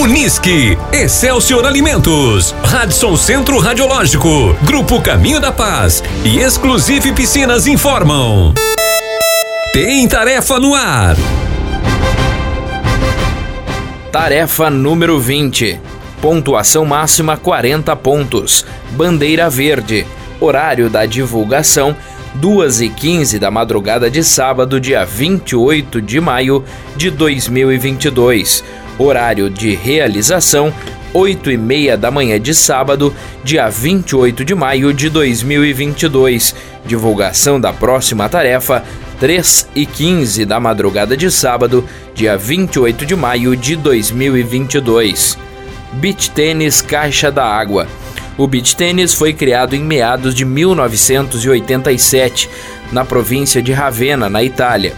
Unisque, Excelsior Alimentos, Radisson Centro Radiológico, Grupo Caminho da Paz e Exclusive Piscinas informam. Tem tarefa no ar. Tarefa número 20. Pontuação máxima 40 pontos. Bandeira verde. Horário da divulgação 2 e 15 da madrugada de sábado, dia 28 de maio de 2022. Horário de realização 8 e meia da manhã de sábado, dia 28 de maio de 2022. Divulgação da próxima tarefa 3 e 15 da madrugada de sábado, dia 28 de maio de 2022. Beach Tênis Caixa da Água. O beach tênis foi criado em meados de 1987, na província de Ravenna, na Itália.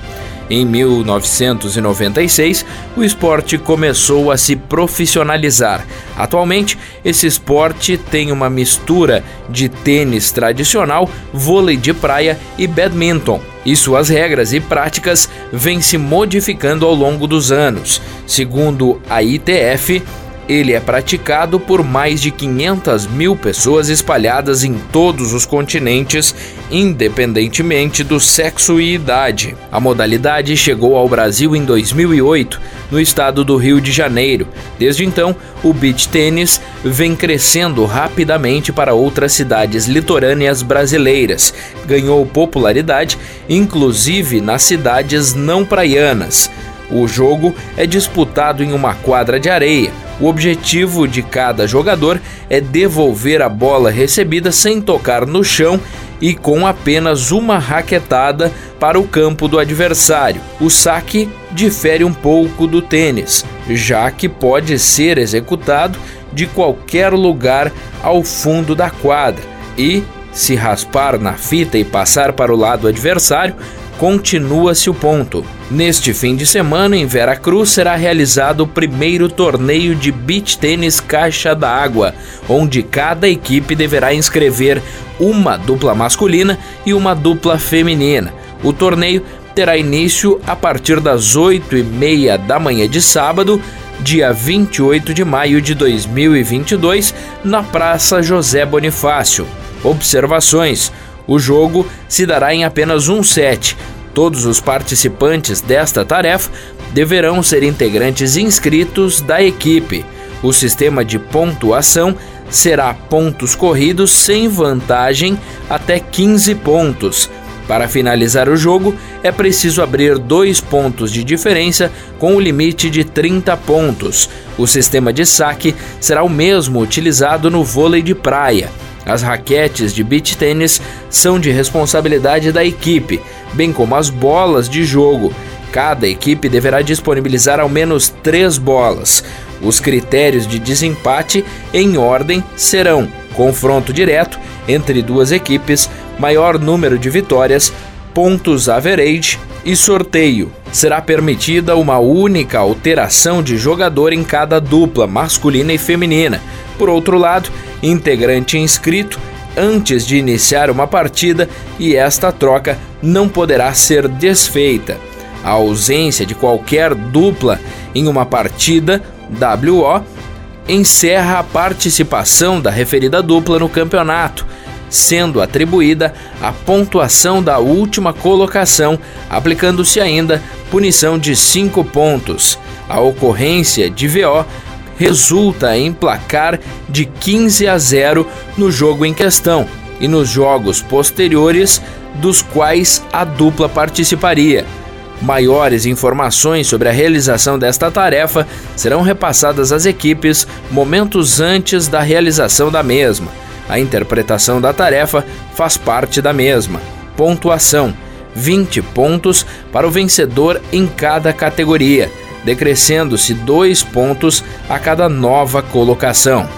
Em 1996, o esporte começou a se profissionalizar. Atualmente, esse esporte tem uma mistura de tênis tradicional, vôlei de praia e badminton, e suas regras e práticas vêm se modificando ao longo dos anos. Segundo a ITF, ele é praticado por mais de 500 mil pessoas espalhadas em todos os continentes, independentemente do sexo e idade. A modalidade chegou ao Brasil em 2008, no estado do Rio de Janeiro. Desde então, o beach tênis vem crescendo rapidamente para outras cidades litorâneas brasileiras. Ganhou popularidade, inclusive nas cidades não praianas. O jogo é disputado em uma quadra de areia. O objetivo de cada jogador é devolver a bola recebida sem tocar no chão e com apenas uma raquetada para o campo do adversário. O saque difere um pouco do tênis, já que pode ser executado de qualquer lugar ao fundo da quadra e, se raspar na fita e passar para o lado adversário, continua-se o ponto. Neste fim de semana, em Vera Cruz, será realizado o primeiro torneio de beach tênis Caixa da Água, onde cada equipe deverá inscrever uma dupla masculina e uma dupla feminina. O torneio terá início a partir das 8 e meia da manhã de sábado, dia 28 de maio de 2022, na Praça José Bonifácio. Observações: o jogo se dará em apenas um set, Todos os participantes desta tarefa deverão ser integrantes inscritos da equipe. O sistema de pontuação será pontos corridos sem vantagem até 15 pontos. Para finalizar o jogo, é preciso abrir dois pontos de diferença com o limite de 30 pontos. O sistema de saque será o mesmo utilizado no vôlei de praia. As raquetes de beach tênis são de responsabilidade da equipe, bem como as bolas de jogo. Cada equipe deverá disponibilizar ao menos três bolas. Os critérios de desempate em ordem serão confronto direto entre duas equipes, maior número de vitórias, pontos average e sorteio. Será permitida uma única alteração de jogador em cada dupla, masculina e feminina. Por outro lado, integrante inscrito antes de iniciar uma partida e esta troca não poderá ser desfeita. A ausência de qualquer dupla em uma partida WO encerra a participação da referida dupla no campeonato, sendo atribuída a pontuação da última colocação, aplicando-se ainda punição de 5 pontos. A ocorrência de VO resulta em placar de 15 a 0 no jogo em questão e nos jogos posteriores dos quais a dupla participaria. Maiores informações sobre a realização desta tarefa serão repassadas às equipes momentos antes da realização da mesma. A interpretação da tarefa faz parte da mesma. Pontuação: 20 pontos para o vencedor em cada categoria decrescendo-se dois pontos a cada nova colocação.